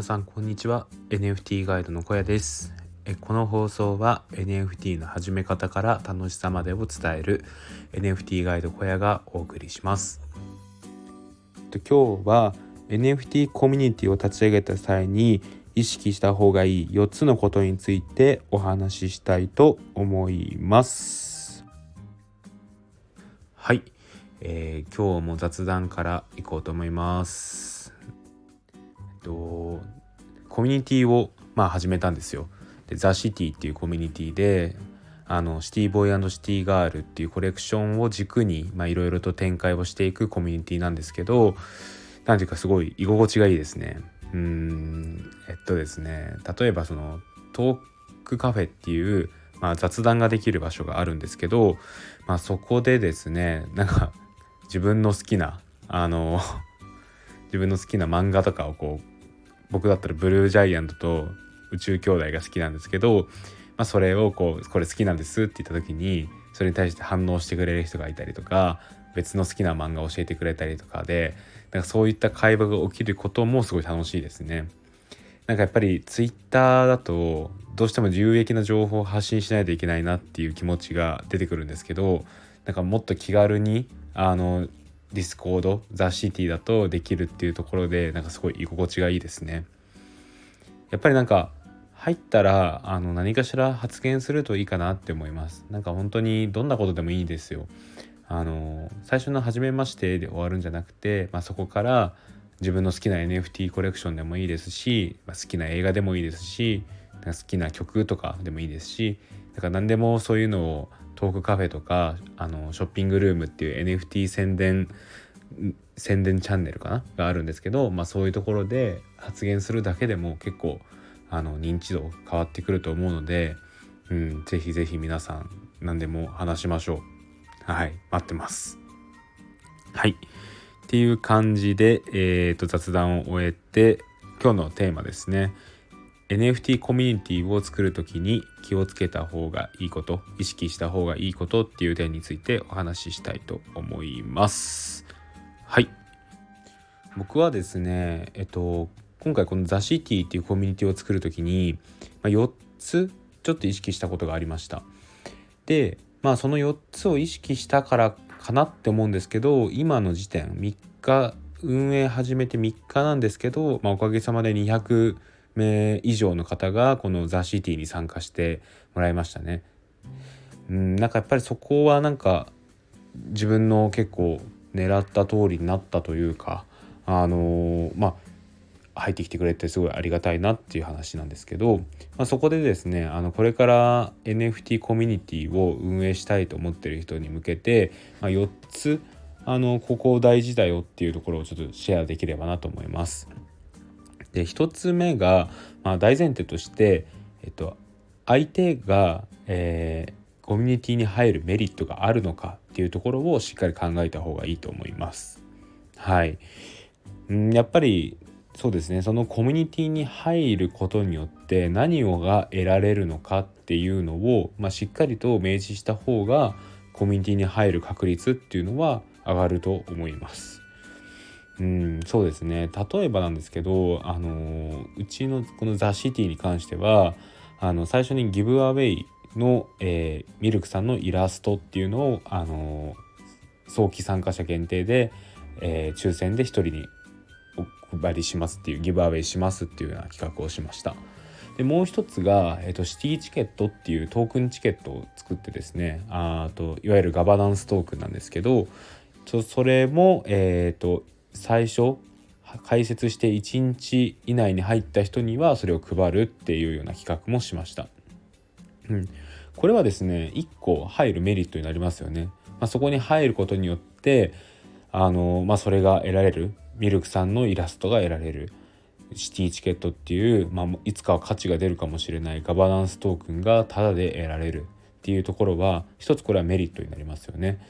皆さんこんにちは。NFT ガイドの小屋です。えこの放送は NFT の始め方から楽しさまでを伝える NFT ガイド小屋がお送りします。今日は NFT コミュニティを立ち上げた際に意識した方がいい4つのことについてお話ししたいと思います。はい、えー、今日も雑談からいこうと思います。えっとコミュニティをまあ始めたんですよでザ・シティっていうコミュニティであのシティボーイシティガールっていうコレクションを軸にいろいろと展開をしていくコミュニティなんですけど何ていうかすごい居心地がいいですね。うんえっとですね例えばそのトークカフェっていう、まあ、雑談ができる場所があるんですけど、まあ、そこでですねなんか自分の好きなあの自分の好きな漫画とかをこう僕だったらブルージャイアントと宇宙兄弟が好きなんですけど、まあ、それをこうこれ好きなんですって言った時にそれに対して反応してくれる人がいたりとか別の好きな漫画を教えてくれたりとかでなんかそういった会話が起きることもすごい楽しいですね。なんかやっぱりツイッターだとどうしても有益な情報を発信しないといけないなっていう気持ちが出てくるんですけどなんかもっと気軽にあのディスコードザ・シティだとできるっていうところでなんかすごい居心地がいいですね。やっぱりなんか入ったらあの何かしら発言するといいかなって思います。なんか本当にどんなことでもいいですよ。あの最初の「初めまして」で終わるんじゃなくて、まあ、そこから自分の好きな NFT コレクションでもいいですし、まあ、好きな映画でもいいですし好きな曲とかでもいいですしだから何でもそういうのをトークカフェとかあのショッピングルームっていう NFT 宣伝宣伝チャンネルかな？があるんですけど、まあ、そういうところで発言するだけでも結構あの認知度変わってくると思うので、うん、ぜひぜひ皆さん何でも話しましょう。はい、待ってます。はい。っていう感じで、えーと、雑談を終えて、今日のテーマですね。NFT コミュニティを作る時に気をつけた方がいいこと意識した方がいいことっていう点についてお話ししたいと思います。はい。僕はですねえっと今回このザ・シティっていうコミュニティを作る時に、ま、4つちょっと意識したことがありました。でまあその4つを意識したからかなって思うんですけど今の時点3日運営始めて3日なんですけど、まあ、おかげさまで200名以上の方がこのザ・シティに参加してもらいましたね。うんなんかやっぱりそこはなんか自分の結構狙った通りになったというかあのー、まあ入ってきてくれてすごいありがたいなっていう話なんですけど、まあ、そこでですねあのこれから NFT コミュニティを運営したいと思ってる人に向けて、まあ、4つあのここ大事だよっていうところをちょっとシェアできればなと思います。で1つ目が、まあ、大前提として、えっと、相手が、えー、コミュニティに入るメリットがあるのかっていうところをしっかり考えた方がいいと思います。はい、んやっぱりそうですねそのコミュニティに入ることによって何をが得られるのかっていうのを、まあ、しっかりと明示した方がコミュニティに入る確率っていうのは上がると思います。うんそうですね。例えばなんですけどあのうちのこのザ・シティに関してはあの最初にギブアウェイの、えー、ミルクさんのイラストっていうのをあの早期参加者限定で、えー、抽選で1人にお配りしますっていうギブアウェイしますっていうような企画をしました。でもう一つが、えーと、シティチケットっていうトークンチケットを作ってですねあといわゆるガバナンストークンなんですけどそれも、えーと、最初解説して1日以内に入った人にはそれを配るっていうような企画もしました。うん、これはですね1個入るメリットになりますよね。まあ、そこに入ることによってあの、まあ、それが得られるミルクさんのイラストが得られるシティチケットっていう、まあ、いつかは価値が出るかもしれないガバナンストークンがタダで得られるっていうところは一つこれはメリットになりますよね。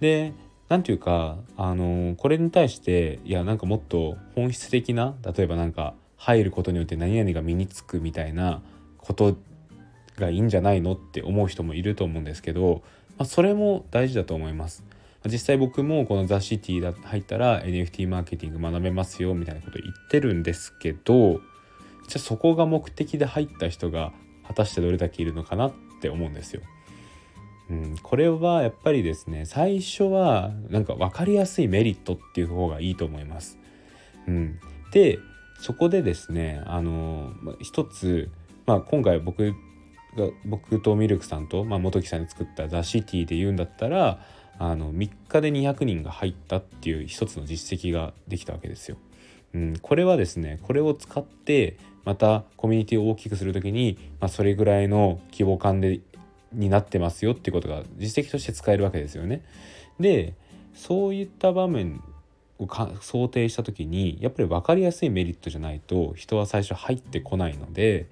で何ていうかあのこれに対していやなんかもっと本質的な例えばなんか入ることによって何々が身につくみたいなことがいいんじゃないのって思う人もいると思うんですけど、まあ、それも大事だと思います。実際僕もこのザ・シティだ入ったら NFT マーケティング学べますよみたいなこと言ってるんですけどじゃあそこが目的で入った人が果たしてどれだけいるのかなって思うんですよ。うん、これはやっぱりですね最初はなんか分かりやすいメリットっていう方がいいと思います。うん、でそこでですねあの一つ、まあ、今回僕が僕とミルクさんと、まあ、元木さんに作った「ザ・シティ」で言うんだったらあの3日で200人が入ったっていう一つの実績ができたわけですよ。うん、これはですねこれを使ってまたコミュニティを大きくする時に、まあ、それぐらいの規模感でになってますよっていうことが実績として使えるわけですよね。でそういった場面を想定した時にやっぱり分かりやすいメリットじゃないと人は最初入ってこないので、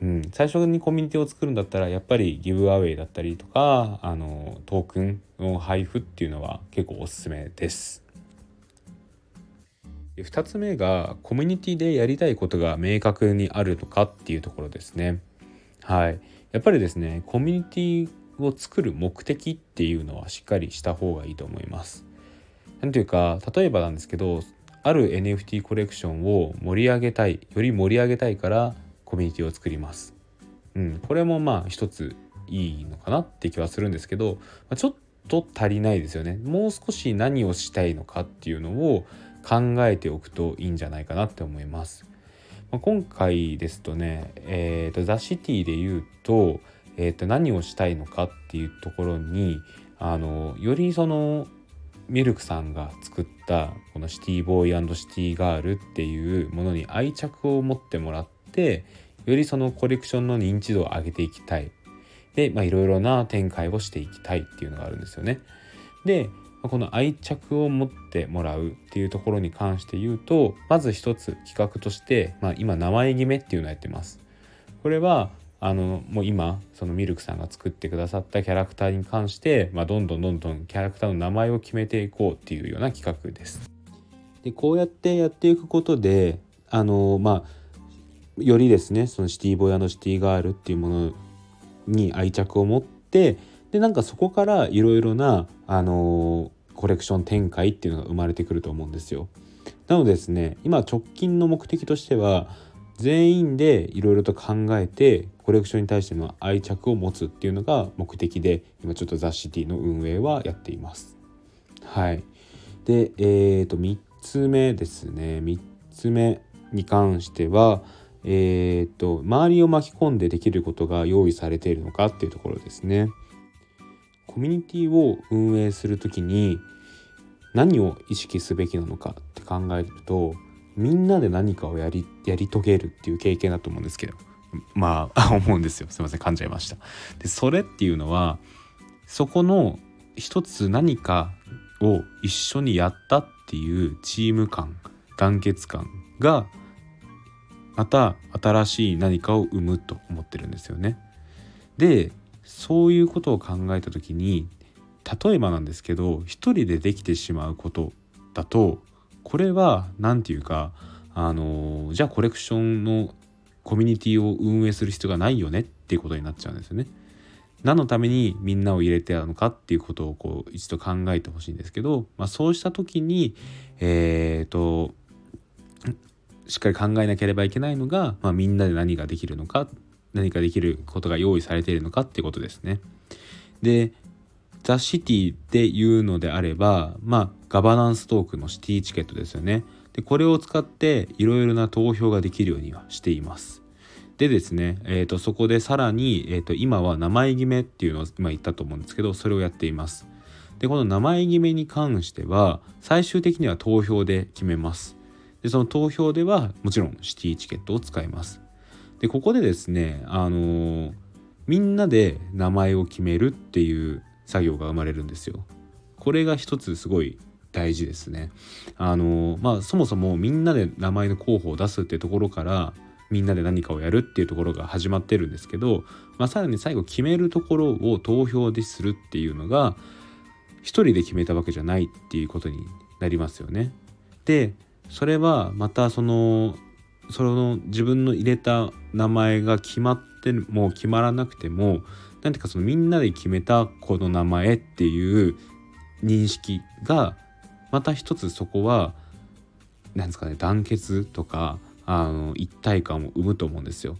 うん、最初にコミュニティを作るんだったらやっぱりギブアウェイだったりとかあのトークンの配布っていうのは結構おすすめです。2つ目がコミュニティでやりたいことが明確にあるのかっていうところですね。はい、やっぱりですねコミュニティを作る目的っていうのはしっかりした方がいいと思います。なんというか例えばなんですけどある NFT コレクションを盛り上げたいより盛り上げたいからコミュニティを作ります。うん、これもまあ一ついいのかなって気はするんですけど、まあ、ちょっと足りないですよね。もう少し何をしたいのかっていうのを考えておくといいんじゃないかなって思います。まあ、今回ですとね、えーと、ザ・シティで言うと,、えーと、何をしたいのかっていうところにあのよりそのミルクさんが作ったこのシティボーイシティガールっていうものに愛着を持ってもらってよりそのコレクションの認知度を上げていきたいでいろいろな展開をしていきたいっていうのがあるんですよね。でこの愛着を持ってもらうっていうところに関して言うとまず一つ企画として、まあ、今名前決めっていうのをやってます。これはあのもう今そのミルクさんが作ってくださったキャラクターに関して、まあ、どんどんどんどんキャラクターの名前を決めていこうっていうような企画です。でこうやってやっていくことであのまあよりですねそのシティボーイシティガールっていうものに愛着を持ってでなんかそこからいろいろな、あのー、コレクション展開っていうのが生まれてくると思うんですよ。なのでですね今直近の目的としては全員でいろいろと考えてコレクションに対しての愛着を持つっていうのが目的で今ちょっとザ・シティの運営はやっています。はい。で、えー、と3つ目ですね3つ目に関してはえーと周りを巻き込んでできることが用意されているのかっていうところですね。コミュニティを運営する時に何を意識すべきなのかって考えるとみんなで何かをやりやり遂げるっていう経験だと思うんですけどまあ 思うんですよすいません噛んじゃいました。でそれっていうのはそこの一つ何かを一緒にやったっていうチーム感団結感がまた新しい何かを生むと思ってるんですよね。でそういうことを考えた時に例えばなんですけど一人でできてしまうことだとこれは何て言うかあのじゃあコレクションのコミュニティを運営する必要がないよねっていうことになっちゃうんですよね。何のためにみんなを入れてたのかっていうことをこう一度考えてほしいんですけど、まあ、そうした時にえっ、ー、としっかり考えなければいけないのが、まあ、みんなで何ができるのか何かできることが用意されているのかってことですね。でザ・シティで言うのであればまあガバナンストークのシティチケットですよね。でこれを使っていろいろな投票ができるようにはしています。でですね、えー、とそこでさらに、えー、と今は名前決めっていうのを今言ったと思うんですけどそれをやっています。でこの名前決めに関しては最終的には投票で決めます。でその投票ではもちろんシティチケットを使います。でここでですねあのー、みんなで名前を決めるっていう作業が生まれるんですよ。これが一つすごい大事ですね。あのー、まあそもそもみんなで名前の候補を出すってところからみんなで何かをやるっていうところが始まってるんですけど、まあ、さらに最後決めるところを投票でするっていうのが一人で決めたわけじゃないっていうことになりますよね。でそれはまたそのその自分の入れた名前が決まっても決まらなくても何ていうかそのみんなで決めたこの名前っていう認識がまた一つそこは何ですかね団結とかあの一体感を生むと思うんですよ。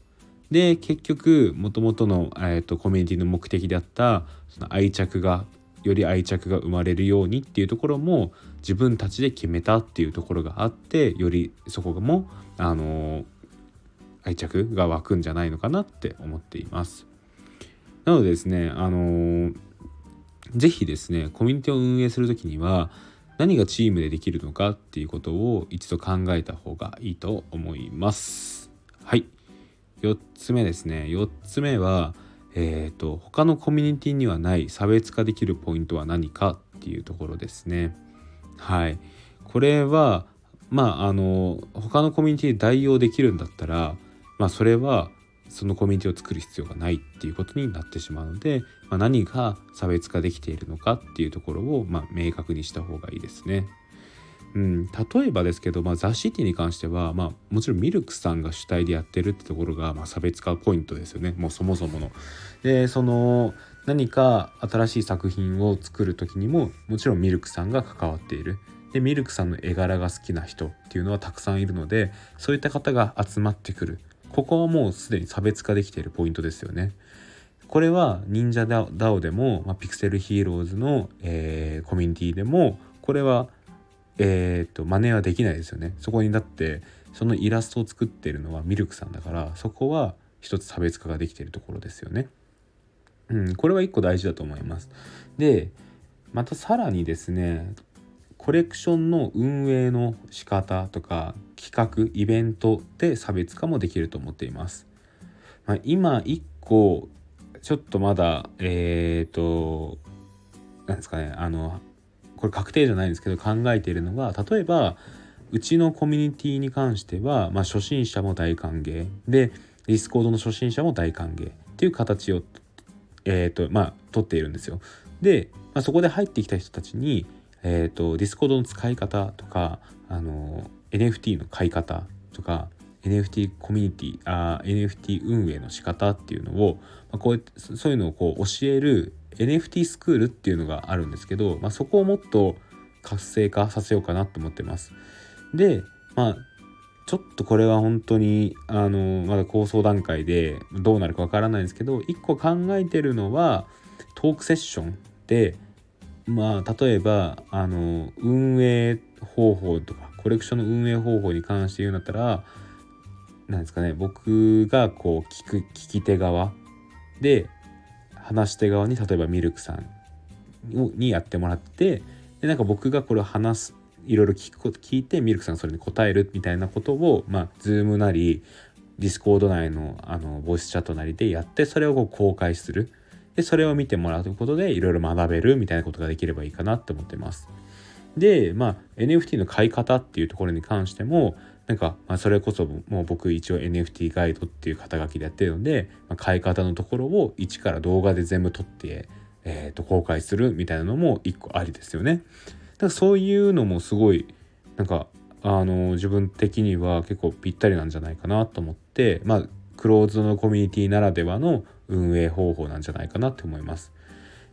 で結局もともとの、コミュニティの目的であったその愛着がより愛着が生まれるようにっていうところも自分たちで決めたっていうところがあってよりそこもあの愛着が湧くんじゃないのかなって思っています。なのでですねあの是非ですねコミュニティを運営する時には何がチームでできるのかっていうことを一度考えた方がいいと思います。はい4つ目ですね4つ目はえっ、ー、と他のコミュニティにはない差別化できるポイントは何かっていうところですねはいこれはまああの他のコミュニティで代用できるんだったらまあそれはそのコミュニティを作る必要がないっていうことになってしまうので、まあ、何が差別化できているのかっていうところを、まあ、明確にした方がいいですね。うん、例えばですけど、まあ、ザ・シティに関しては、まあ、もちろんミルクさんが主体でやってるってところが、まあ、差別化ポイントですよねもうそもそもの。でその何か新しい作品を作る時にももちろんミルクさんが関わっている。でミルクさんの絵柄が好きな人っていうのはたくさんいるのでそういった方が集まってくるここはもうすでに差別化できているポイントですよね。これは忍者 DAO でも、まあ、ピクセルヒーローズの、えー、コミュニティでもこれはえーと、真似はできないですよねそこにだってそのイラストを作ってるのはミルクさんだからそこは一つ差別化ができているところですよね。うん、これは一個大事だと思います。でまたさらにですねコレクションの運営の仕方とか企画イベントで差別化もできると思っています。まあ、今1個ちょっとまだえっ、となんですかねあのこれ確定じゃないんですけど考えているのが例えばうちのコミュニティに関しては、まあ、初心者も大歓迎で Discord の初心者も大歓迎っていう形をえっ、ー、とまあ取っているんですよ。で、まあ、そこで入ってきた人たちに、えーと、 Discord の使い方とかあの NFT の買い方とか NFT コミュニティあ NFT 運営の仕方っていうのを、まあ、こうそういうのをこう教える NFT スクールっていうのがあるんですけど、まあ、そこをもっと活性化させようかなと思ってます。でまあちょっとこれは本当にあのまだ構想段階でどうなるかわからないんですけど一個考えてるのはトークセッションでまあ例えばあの運営方法とかコレクションの運営方法に関して言うんだったらなんですかね僕がこう聞く聞き手側で話し手側に例えばミルクさんにやってもらってでなんか僕がこれを話すいろいろ聞くこと聞いてミルクさんがそれに答えるみたいなことをまあ Zoom なり Discord 内のあのボイスチャットなりでやってそれをこう公開するでそれを見てもらうことでいろいろ学べるみたいなことができればいいかなって思ってます。でまあ NFT の買い方っていうところに関してもなんか、まあ、それこそもう僕一応 NFT ガイドっていう肩書きでやってるので、まあ、買い方のところを一から動画で全部撮って、えー、と公開するみたいなのも一個ありですよね。だからそういうのもすごいなんかあの自分的には結構ぴったりなんじゃないかなと思ってまあクローズのコミュニティならではの運営方法なんじゃないかなって思います。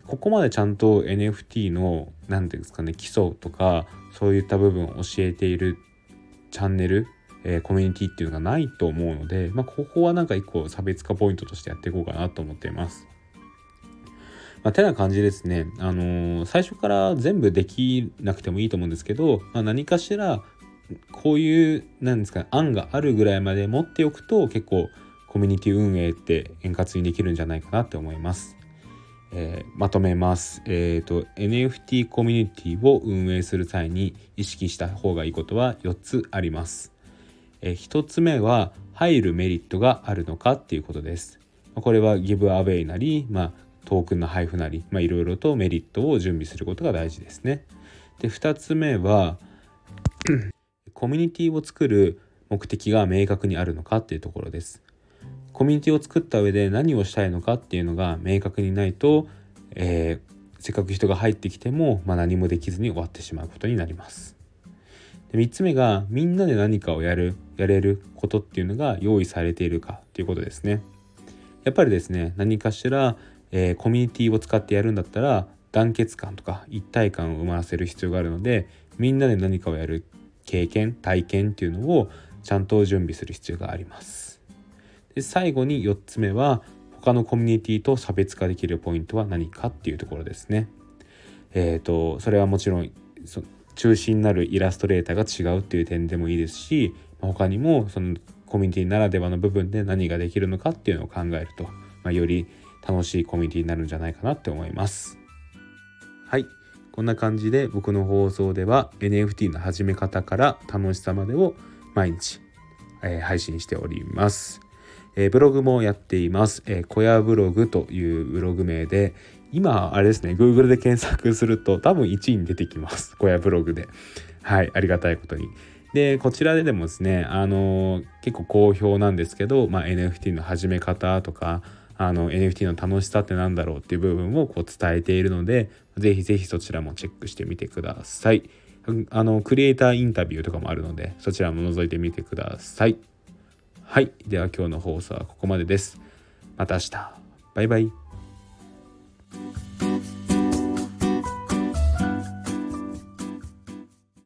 ここまでちゃんと NFT の何て言うんですかね基礎とかそういった部分を教えているチャンネル、えー、コミュニティっていうのがないと思うので、まあ、ここはなんか一個差別化ポイントとしてやっていこうかなと思っています。まあ、てな感じですね、あのー、最初から全部できなくてもいいと思うんですけど、まあ、何かしらこういうなんですか、案があるぐらいまで持っておくと結構コミュニティ運営って円滑にできるんじゃないかなって思います。えー、まとめます、えーと、NFT コミュニティを運営する際に意識した方がいいことは4つあります、えー、1つ目は入るメリットがあるのかっていうことです。これはギブアウェイなり、まあ、トークンの配布なりいろいろとメリットを準備することが大事ですね。で2つ目は コミュニティを作る目的が明確にあるのかっていうところです。コミュニティを作った上で何をしたいのかっていうのが明確にないと、えー、せっかく人が入ってきても、まあ、何もできずに終わってしまうことになります。で3つ目がみんなで何かをやるやれることっていうのが用意されているかっていうことですね。やっぱりですね何かしら、えー、コミュニティを使ってやるんだったら団結感とか一体感を生まらせる必要があるのでみんなで何かをやる経験体験っていうのをちゃんと準備する必要がありますで最後に4つ目は他のコミュニティと差別化できるポイントは何かっていうところですねえっ、ー、とそれはもちろん中心になるイラストレーターが違うっていう点でもいいですし他にもそのコミュニティならではの部分で何ができるのかっていうのを考えると、まあ、より楽しいコミュニティになるんじゃないかなって思います。はいこんな感じで僕の放送では NFT の始め方から楽しさまでを毎日、えー、配信しております。えー、ブログもやっています。えー、小屋ブログというブログ名で今あれですね Google で検索すると多分1位に出てきます。小屋ブログで。はいありがたいことに。でこちらででもですねあの結構好評なんですけど、まあ、NFT の始め方とかあの NFT の楽しさって何だろうっていう部分をこう伝えているのでぜひぜひそちらもチェックしてみてください。あのクリエイターインタビューとかもあるのでそちらも覗いてみてください。はい。では今日の放送はここまでです。また明日。バイバイ。